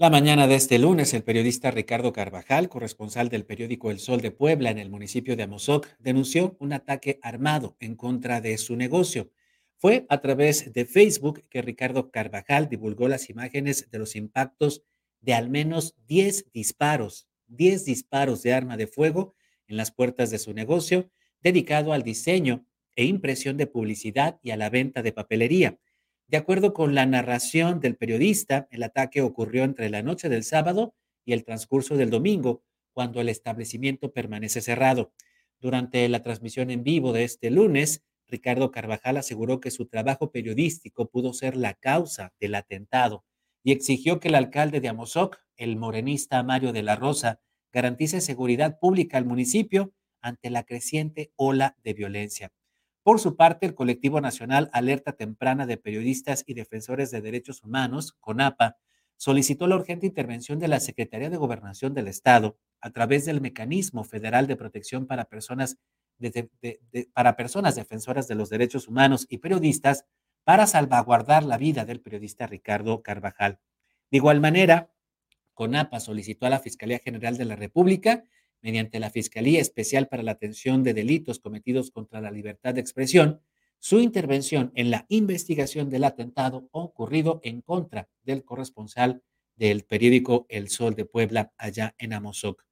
La mañana de este lunes, el periodista Ricardo Carvajal, corresponsal del periódico El Sol de Puebla en el municipio de Amozoc, denunció un ataque armado en contra de su negocio. Fue a través de Facebook que Ricardo Carvajal divulgó las imágenes de los impactos de al menos 10 disparos, 10 disparos de arma de fuego en las puertas de su negocio, dedicado al diseño e impresión de publicidad y a la venta de papelería. De acuerdo con la narración del periodista, el ataque ocurrió entre la noche del sábado y el transcurso del domingo, cuando el establecimiento permanece cerrado. Durante la transmisión en vivo de este lunes, Ricardo Carvajal aseguró que su trabajo periodístico pudo ser la causa del atentado y exigió que el alcalde de Amozoc, el morenista Mario de la Rosa, garantice seguridad pública al municipio ante la creciente ola de violencia. Por su parte, el colectivo nacional Alerta Temprana de Periodistas y Defensores de Derechos Humanos, CONAPA, solicitó la urgente intervención de la Secretaría de Gobernación del Estado a través del Mecanismo Federal de Protección para Personas, para personas defensoras de los derechos humanos y periodistas para salvaguardar la vida del periodista Ricardo Carvajal. De igual manera, CONAPA solicitó a la Fiscalía General de la República mediante la Fiscalía Especial para la Atención de Delitos Cometidos contra la Libertad de Expresión, su intervención en la investigación del atentado ocurrido en contra del corresponsal del periódico El Sol de Puebla, allá en Amozoc.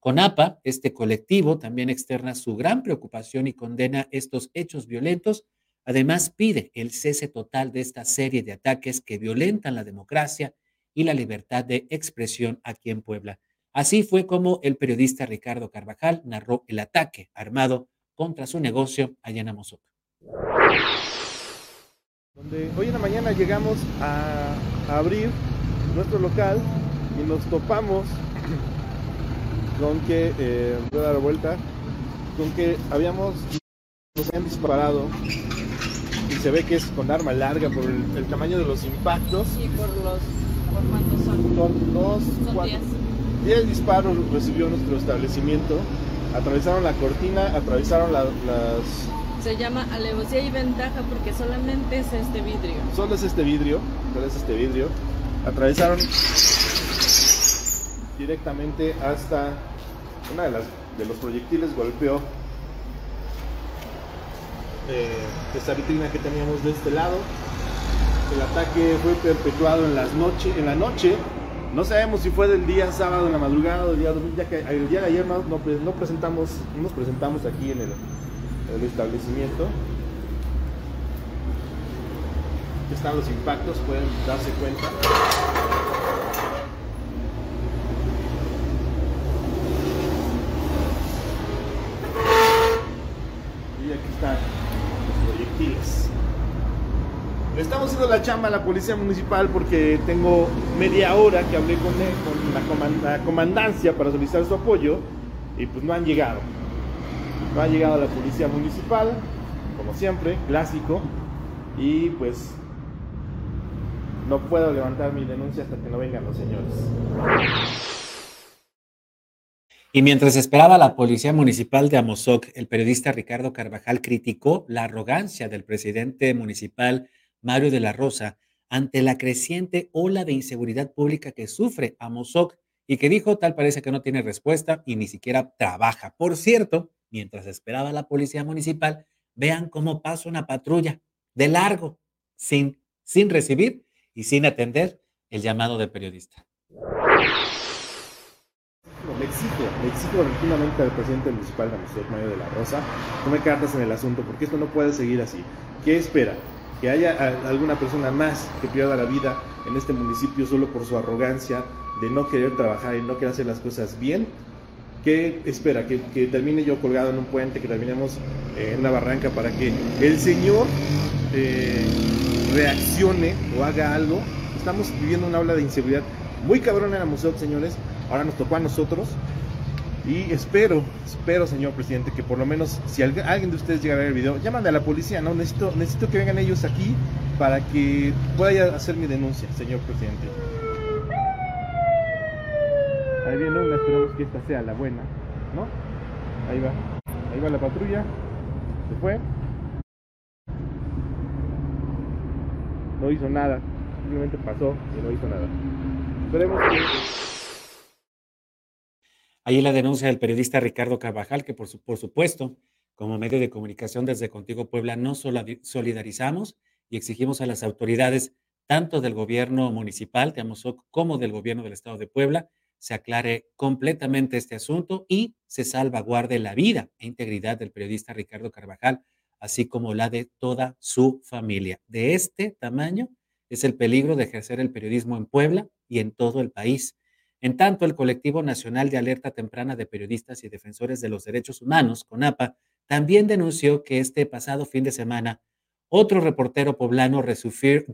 CONAPA, este colectivo, también externa su gran preocupación y condena estos hechos violentos. Además, pide el cese total de esta serie de ataques que violentan la democracia y la libertad de expresión aquí en Puebla. Así fue como el periodista Ricardo Carvajal narró el ataque armado contra su negocio allá en Amozoc. Donde hoy en la mañana llegamos a, abrir nuestro local y nos topamos con que, eh, voy a dar vuelta, con que habíamos, nos habían disparado y se ve que es con arma larga por el, tamaño de los impactos. Y por los, por cuántos son. Son dos, son 10 disparos recibió nuestro establecimiento. Atravesaron la cortina, atravesaron las... Se llama alevosía y ventaja porque solamente es este vidrio. Solo es este vidrio, solo es este vidrio. Atravesaron directamente hasta una de las de los proyectiles golpeó eh, esta vitrina que teníamos de este lado. El ataque fue perpetuado en las noche, en la noche no sabemos si fue del día sábado en la madrugada o del día domingo, ya que el día de ayer no, no, presentamos, no nos presentamos aquí en el, el establecimiento. Aquí están los impactos, pueden darse cuenta. Y aquí están los proyectiles. Estamos haciendo la chamba a la policía municipal porque tengo media hora que hablé con, la, comandancia para solicitar su apoyo y pues no han llegado. No ha llegado la policía municipal, como siempre, clásico, y pues no puedo levantar mi denuncia hasta que no vengan los señores. Y mientras esperaba la policía municipal de Amozoc, el periodista Ricardo Carvajal criticó la arrogancia del presidente municipal Mario de la Rosa ante la creciente ola de inseguridad pública que sufre Amozoc y que dijo tal parece que no tiene respuesta y ni siquiera trabaja. Por cierto, mientras esperaba la policía municipal, vean cómo pasa una patrulla de largo, sin, sin recibir y sin atender el llamado del periodista. Le exijo, le exijo rotundamente al presidente municipal de Amozoc, Mario de la Rosa, tome cartas en el asunto, porque esto no puede seguir así. ¿Qué espera? Que haya alguna persona más que pierda la vida en este municipio solo por su arrogancia de no querer trabajar y no querer hacer las cosas bien. ¿Qué espera? Que, termine yo colgado en un puente, que terminemos en una barranca para que el Señor eh, reaccione o haga algo. Estamos viviendo una ola de inseguridad muy cabrón en la museo, señores. Ahora nos tocó a nosotros. Y espero, espero, señor presidente, que por lo menos si alguien de ustedes llega a ver el video, llámame a la policía, ¿no? Necesito, necesito que vengan ellos aquí para que pueda hacer mi denuncia, señor presidente. Ahí viene una, esperamos que esta sea la buena, ¿no? Ahí va, ahí va la patrulla, se fue. No hizo nada, simplemente pasó y no hizo nada. Esperemos que... Ahí la denuncia del periodista Ricardo Carvajal, que por, supuesto, como medio de comunicación desde Contigo Puebla, nos solidarizamos y exigimos a las autoridades, tanto del gobierno municipal de Amozoc como del gobierno del estado de Puebla, se aclare completamente este asunto y se salvaguarde la vida e integridad del periodista Ricardo Carvajal, así como la de toda su familia. De este tamaño es el peligro de ejercer el periodismo en Puebla y en todo el país. En tanto, el Colectivo Nacional de Alerta Temprana de Periodistas y Defensores de los Derechos Humanos, CONAPA, también denunció que este pasado fin de semana otro reportero poblano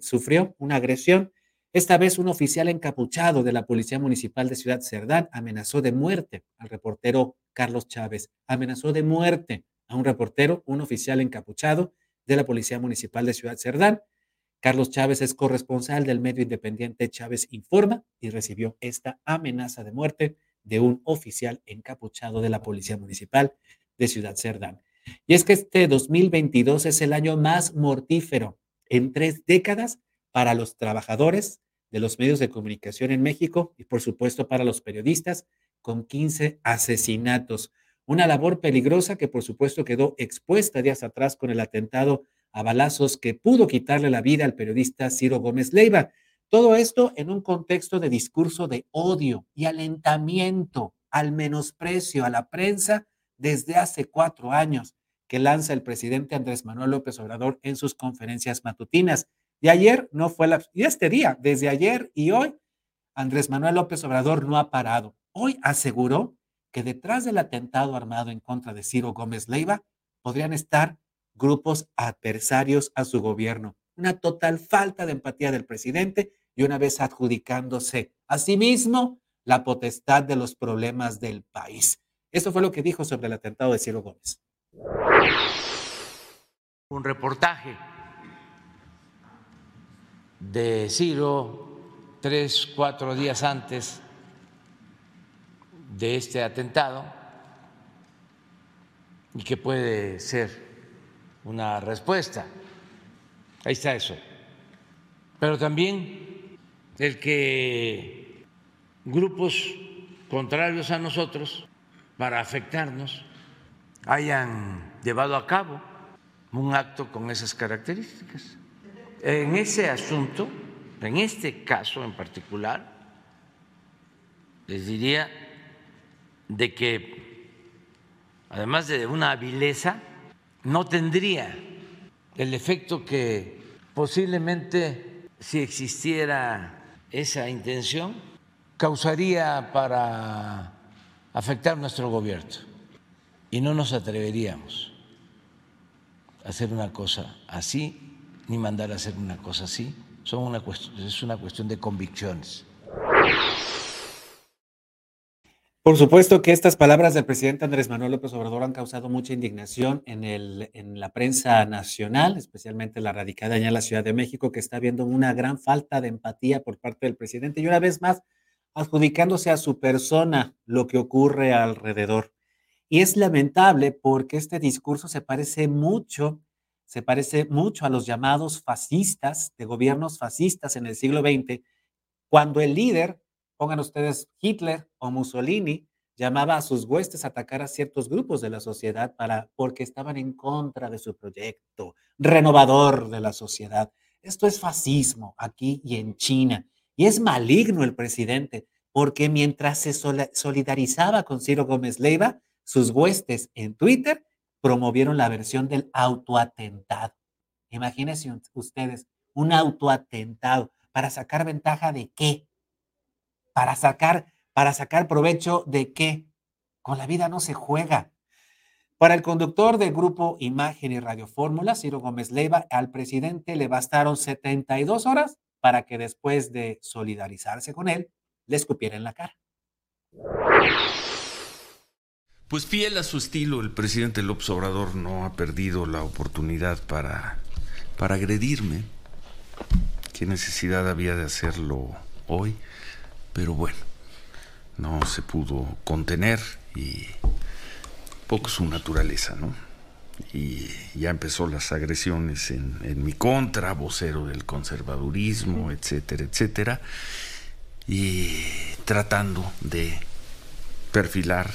sufrió una agresión. Esta vez un oficial encapuchado de la Policía Municipal de Ciudad Cerdán amenazó de muerte al reportero Carlos Chávez. Amenazó de muerte a un reportero, un oficial encapuchado de la Policía Municipal de Ciudad Cerdán. Carlos Chávez es corresponsal del medio independiente Chávez Informa y recibió esta amenaza de muerte de un oficial encapuchado de la Policía Municipal de Ciudad Cerdán. Y es que este 2022 es el año más mortífero en tres décadas para los trabajadores de los medios de comunicación en México y por supuesto para los periodistas, con 15 asesinatos. Una labor peligrosa que por supuesto quedó expuesta días atrás con el atentado a balazos que pudo quitarle la vida al periodista Ciro Gómez Leiva. Todo esto en un contexto de discurso de odio y alentamiento al menosprecio a la prensa desde hace cuatro años que lanza el presidente Andrés Manuel López Obrador en sus conferencias matutinas. Y ayer no fue la... Y este día, desde ayer y hoy, Andrés Manuel López Obrador no ha parado. Hoy aseguró que detrás del atentado armado en contra de Ciro Gómez Leiva podrían estar grupos adversarios a su gobierno. Una total falta de empatía del presidente y una vez adjudicándose a sí mismo la potestad de los problemas del país. Eso fue lo que dijo sobre el atentado de Ciro Gómez. Un reportaje de Ciro tres, cuatro días antes de este atentado y que puede ser una respuesta. Ahí está eso. Pero también el que grupos contrarios a nosotros, para afectarnos, hayan llevado a cabo un acto con esas características. En ese asunto, en este caso en particular, les diría de que, además de una vileza, no tendría el efecto que posiblemente si existiera esa intención causaría para afectar nuestro gobierno y no nos atreveríamos a hacer una cosa así ni mandar a hacer una cosa así. Es una cuestión de convicciones. Por supuesto que estas palabras del presidente Andrés Manuel López Obrador han causado mucha indignación en, la prensa nacional, especialmente la radicada allá en la Ciudad de México, que está viendo una gran falta de empatía por parte del presidente y una vez más adjudicándose a su persona lo que ocurre alrededor. Y es lamentable porque este discurso se parece mucho, se parece mucho a los llamados fascistas, de gobiernos fascistas en el siglo XX, cuando el líder pongan ustedes Hitler o Mussolini, llamaba a sus huestes a atacar a ciertos grupos de la sociedad para, porque estaban en contra de su proyecto renovador de la sociedad. Esto es fascismo aquí y en China. Y es maligno el presidente, porque mientras se solidarizaba con Ciro Gómez Leiva, sus huestes en Twitter promovieron la versión del autoatentado. Imagínense ustedes, un autoatentado. ¿Para sacar ventaja de qué? Para sacar, para sacar provecho de qué? Con la vida no se juega. Para el conductor del grupo Imagen y Radio Fórmula, Ciro Gómez Leiva, al presidente le bastaron 72 horas para que después de solidarizarse con él, le escupiera en la cara. Pues fiel a su estilo, el presidente López Obrador no ha perdido la oportunidad para, para agredirme. ¿Qué necesidad había de hacerlo hoy? Pero bueno, no se pudo contener y poco su naturaleza, ¿no? Y ya empezó las agresiones en, mi contra, vocero del conservadurismo, etcétera, etcétera. y tratando de perfilar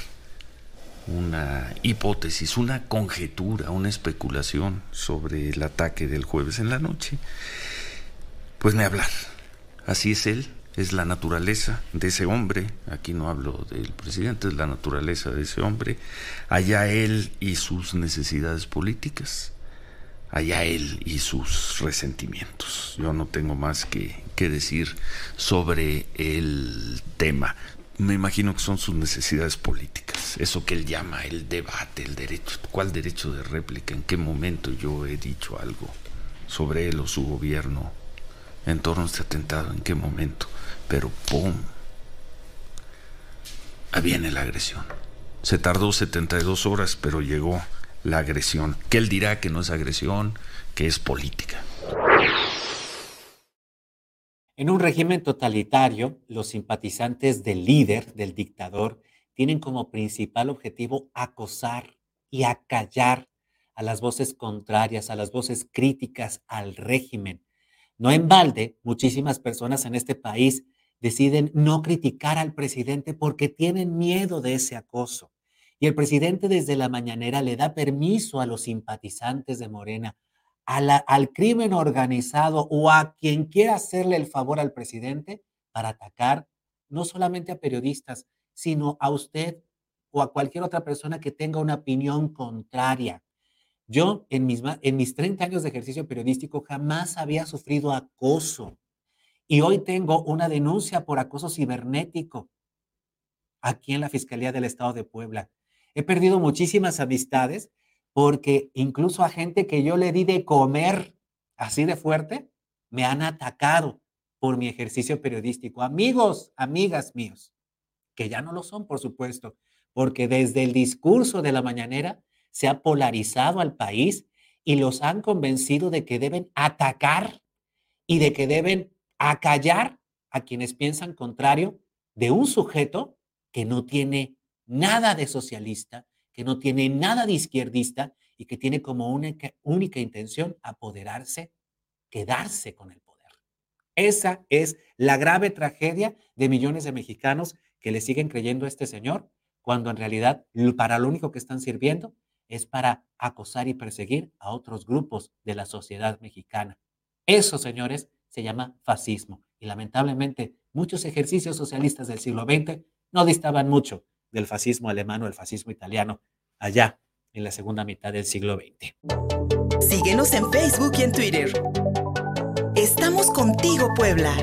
una hipótesis, una conjetura, una especulación sobre el ataque del jueves en la noche, pues me hablar. Así es él, es la naturaleza de ese hombre, aquí no hablo del presidente, es la naturaleza de ese hombre, allá él y sus necesidades políticas, allá él y sus resentimientos. Yo no tengo más que, que decir sobre el tema me imagino que son sus necesidades políticas, eso que él llama el debate, el derecho. ¿Cuál derecho de réplica? ¿En qué momento yo he dicho algo sobre él o su gobierno en torno a este atentado? ¿En qué momento? Pero ¡pum! Ahí viene la agresión. Se tardó 72 horas, pero llegó la agresión. Que él dirá que no es agresión, que es política. En un régimen totalitario, los simpatizantes del líder, del dictador, tienen como principal objetivo acosar y acallar a las voces contrarias, a las voces críticas al régimen. No en balde, muchísimas personas en este país deciden no criticar al presidente porque tienen miedo de ese acoso. Y el presidente desde la mañanera le da permiso a los simpatizantes de Morena al crimen organizado o a quien quiera hacerle el favor al presidente para atacar no solamente a periodistas, sino a usted o a cualquier otra persona que tenga una opinión contraria. Yo en mis, en mis 30 años de ejercicio periodístico jamás había sufrido acoso y hoy tengo una denuncia por acoso cibernético aquí en la Fiscalía del Estado de Puebla. He perdido muchísimas amistades porque incluso a gente que yo le di de comer así de fuerte, me han atacado por mi ejercicio periodístico. Amigos, amigas míos, que ya no lo son, por supuesto, porque desde el discurso de la mañanera se ha polarizado al país y los han convencido de que deben atacar y de que deben acallar a quienes piensan contrario de un sujeto que no tiene nada de socialista, que no tiene nada de izquierdista y que tiene como única, única intención apoderarse, quedarse con el poder. Esa es la grave tragedia de millones de mexicanos que le siguen creyendo a este señor, cuando en realidad para lo único que están sirviendo es para acosar y perseguir a otros grupos de la sociedad mexicana. Eso, señores, se llama fascismo. Y lamentablemente muchos ejercicios socialistas del siglo XX no distaban mucho del fascismo alemán o el fascismo italiano allá en la segunda mitad del siglo XX. Síguenos en Facebook y en Twitter. Estamos contigo, Puebla.